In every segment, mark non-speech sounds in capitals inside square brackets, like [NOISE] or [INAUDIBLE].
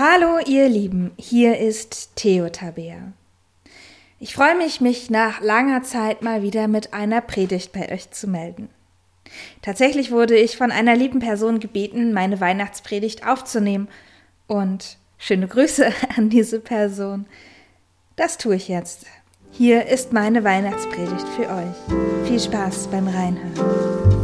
Hallo ihr Lieben, hier ist Theo Tabea. Ich freue mich, mich nach langer Zeit mal wieder mit einer Predigt bei euch zu melden. Tatsächlich wurde ich von einer lieben Person gebeten, meine Weihnachtspredigt aufzunehmen und schöne Grüße [LAUGHS] an diese Person. Das tue ich jetzt. Hier ist meine Weihnachtspredigt für euch. Viel Spaß beim Reinhören.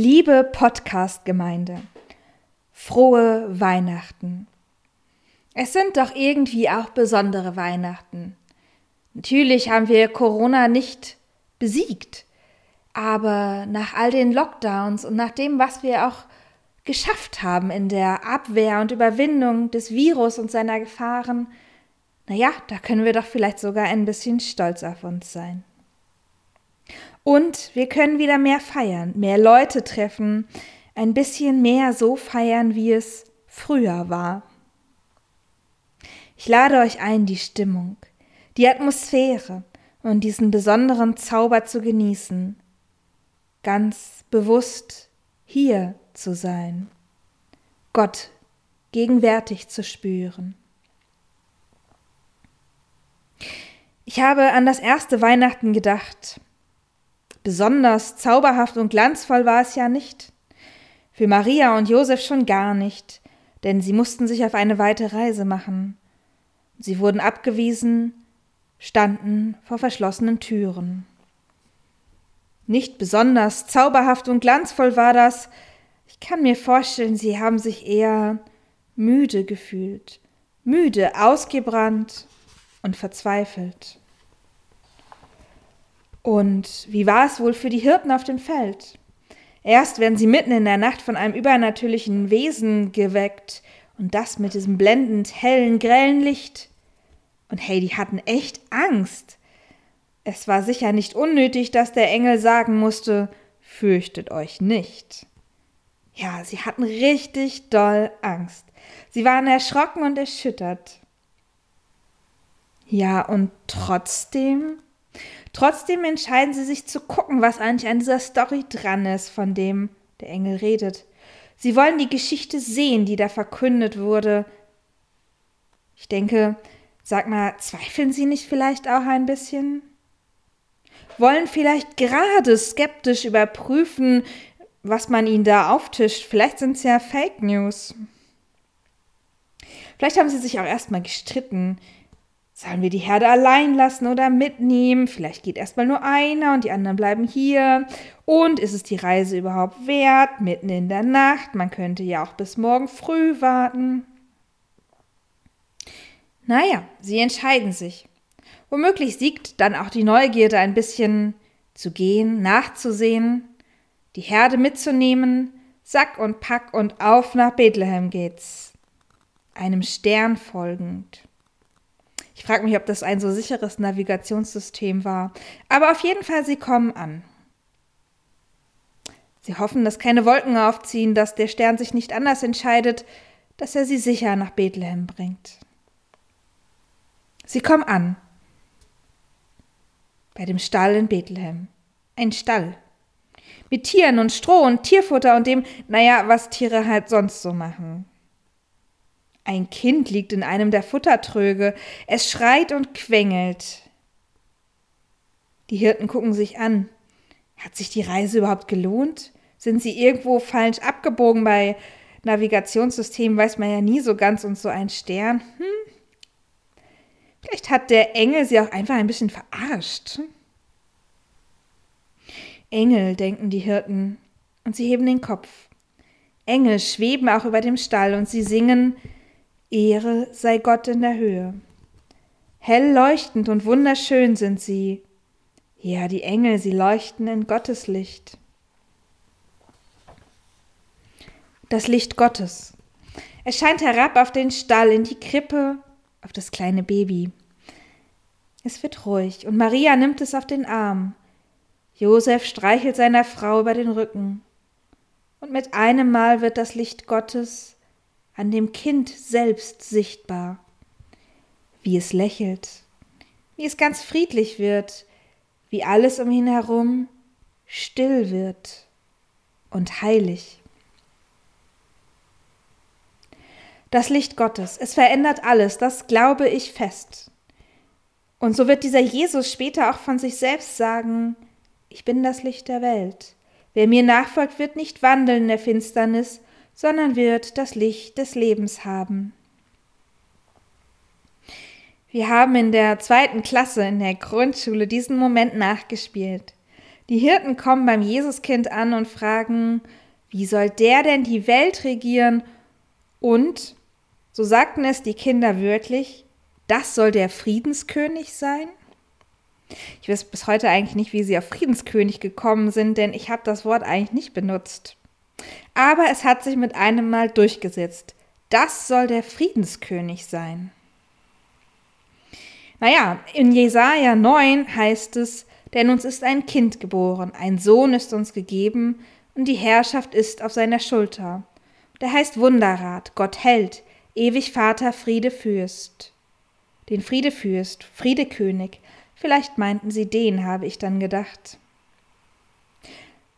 Liebe Podcast-Gemeinde, frohe Weihnachten. Es sind doch irgendwie auch besondere Weihnachten. Natürlich haben wir Corona nicht besiegt, aber nach all den Lockdowns und nach dem, was wir auch geschafft haben in der Abwehr und Überwindung des Virus und seiner Gefahren, naja, da können wir doch vielleicht sogar ein bisschen stolz auf uns sein. Und wir können wieder mehr feiern, mehr Leute treffen, ein bisschen mehr so feiern, wie es früher war. Ich lade euch ein, die Stimmung, die Atmosphäre und diesen besonderen Zauber zu genießen, ganz bewusst hier zu sein, Gott gegenwärtig zu spüren. Ich habe an das erste Weihnachten gedacht, Besonders zauberhaft und glanzvoll war es ja nicht. Für Maria und Josef schon gar nicht, denn sie mussten sich auf eine weite Reise machen. Sie wurden abgewiesen, standen vor verschlossenen Türen. Nicht besonders zauberhaft und glanzvoll war das. Ich kann mir vorstellen, sie haben sich eher müde gefühlt, müde, ausgebrannt und verzweifelt. Und wie war es wohl für die Hirten auf dem Feld? Erst werden sie mitten in der Nacht von einem übernatürlichen Wesen geweckt, und das mit diesem blendend hellen, grellen Licht. Und hey, die hatten echt Angst. Es war sicher nicht unnötig, dass der Engel sagen musste, fürchtet euch nicht. Ja, sie hatten richtig doll Angst. Sie waren erschrocken und erschüttert. Ja, und trotzdem Trotzdem entscheiden sie sich zu gucken, was eigentlich an dieser Story dran ist, von dem der Engel redet. Sie wollen die Geschichte sehen, die da verkündet wurde. Ich denke, sag mal, zweifeln Sie nicht vielleicht auch ein bisschen? Wollen vielleicht gerade skeptisch überprüfen, was man ihnen da auftischt. Vielleicht sind es ja Fake News. Vielleicht haben sie sich auch erstmal gestritten. Sollen wir die Herde allein lassen oder mitnehmen? Vielleicht geht erstmal nur einer und die anderen bleiben hier. Und ist es die Reise überhaupt wert? Mitten in der Nacht. Man könnte ja auch bis morgen früh warten. Naja, sie entscheiden sich. Womöglich siegt dann auch die Neugierde ein bisschen zu gehen, nachzusehen, die Herde mitzunehmen, Sack und Pack und auf nach Bethlehem geht's, einem Stern folgend. Ich frage mich, ob das ein so sicheres Navigationssystem war. Aber auf jeden Fall, sie kommen an. Sie hoffen, dass keine Wolken aufziehen, dass der Stern sich nicht anders entscheidet, dass er sie sicher nach Bethlehem bringt. Sie kommen an. Bei dem Stall in Bethlehem. Ein Stall. Mit Tieren und Stroh und Tierfutter und dem, naja, was Tiere halt sonst so machen. Ein Kind liegt in einem der Futtertröge. Es schreit und quengelt. Die Hirten gucken sich an. Hat sich die Reise überhaupt gelohnt? Sind sie irgendwo falsch abgebogen bei Navigationssystemen? Weiß man ja nie so ganz und so ein Stern. Hm? Vielleicht hat der Engel sie auch einfach ein bisschen verarscht. Engel, denken die Hirten, und sie heben den Kopf. Engel schweben auch über dem Stall und sie singen Ehre sei Gott in der Höhe. Hell leuchtend und wunderschön sind sie. Ja, die Engel, sie leuchten in Gottes Licht. Das Licht Gottes. Es scheint herab auf den Stall, in die Krippe, auf das kleine Baby. Es wird ruhig und Maria nimmt es auf den Arm. Josef streichelt seiner Frau über den Rücken. Und mit einem Mal wird das Licht Gottes an dem Kind selbst sichtbar. wie es lächelt, wie es ganz friedlich wird, wie alles um ihn herum still wird und heilig. Das Licht Gottes, es verändert alles, das glaube ich fest. Und so wird dieser Jesus später auch von sich selbst sagen, ich bin das Licht der Welt. Wer mir nachfolgt, wird nicht wandeln in der Finsternis, sondern wird das Licht des Lebens haben. Wir haben in der zweiten Klasse in der Grundschule diesen Moment nachgespielt. Die Hirten kommen beim Jesuskind an und fragen, wie soll der denn die Welt regieren? Und, so sagten es die Kinder wörtlich, das soll der Friedenskönig sein? Ich weiß bis heute eigentlich nicht, wie sie auf Friedenskönig gekommen sind, denn ich habe das Wort eigentlich nicht benutzt. Aber es hat sich mit einem Mal durchgesetzt. Das soll der Friedenskönig sein. Naja, in Jesaja 9 heißt es, denn uns ist ein Kind geboren, ein Sohn ist uns gegeben, und die Herrschaft ist auf seiner Schulter. Der heißt Wunderrat, Gott Held, ewig Vater, Friede Fürst. Den Friede Fürst, Friede König, vielleicht meinten sie den, habe ich dann gedacht.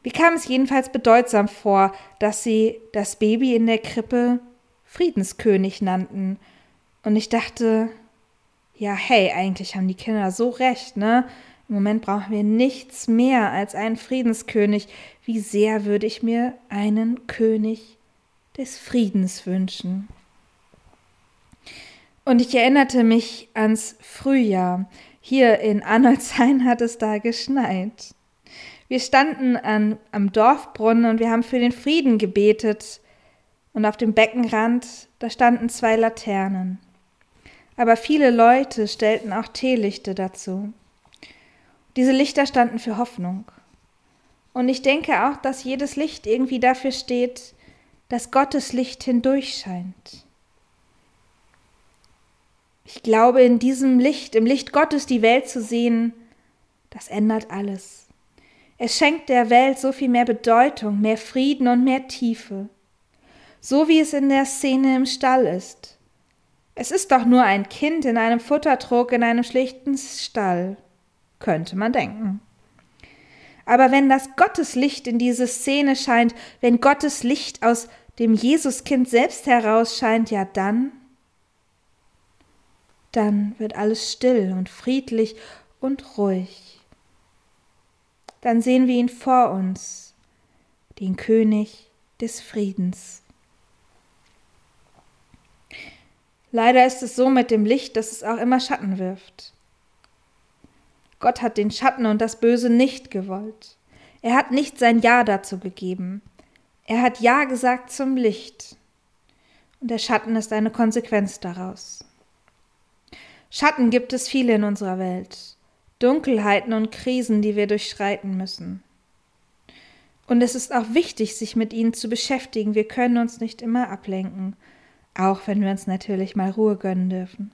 Mir kam es jedenfalls bedeutsam vor, dass sie das Baby in der Krippe Friedenskönig nannten, und ich dachte, ja, hey, eigentlich haben die Kinder so recht, ne? Im Moment brauchen wir nichts mehr als einen Friedenskönig. Wie sehr würde ich mir einen König des Friedens wünschen. Und ich erinnerte mich ans Frühjahr. Hier in Arnoldshain hat es da geschneit. Wir standen an, am Dorfbrunnen und wir haben für den Frieden gebetet. Und auf dem Beckenrand, da standen zwei Laternen aber viele Leute stellten auch Teelichte dazu. Diese Lichter standen für Hoffnung. Und ich denke auch, dass jedes Licht irgendwie dafür steht, dass Gottes Licht hindurchscheint. Ich glaube, in diesem Licht, im Licht Gottes die Welt zu sehen, das ändert alles. Es schenkt der Welt so viel mehr Bedeutung, mehr Frieden und mehr Tiefe. So wie es in der Szene im Stall ist. Es ist doch nur ein Kind in einem Futtertrog in einem schlichten Stall, könnte man denken. Aber wenn das Gotteslicht in diese Szene scheint, wenn Gottes Licht aus dem Jesuskind selbst herausscheint, ja dann, dann wird alles still und friedlich und ruhig. Dann sehen wir ihn vor uns, den König des Friedens. Leider ist es so mit dem Licht, dass es auch immer Schatten wirft. Gott hat den Schatten und das Böse nicht gewollt. Er hat nicht sein Ja dazu gegeben. Er hat Ja gesagt zum Licht. Und der Schatten ist eine Konsequenz daraus. Schatten gibt es viele in unserer Welt. Dunkelheiten und Krisen, die wir durchschreiten müssen. Und es ist auch wichtig, sich mit ihnen zu beschäftigen. Wir können uns nicht immer ablenken auch wenn wir uns natürlich mal Ruhe gönnen dürfen.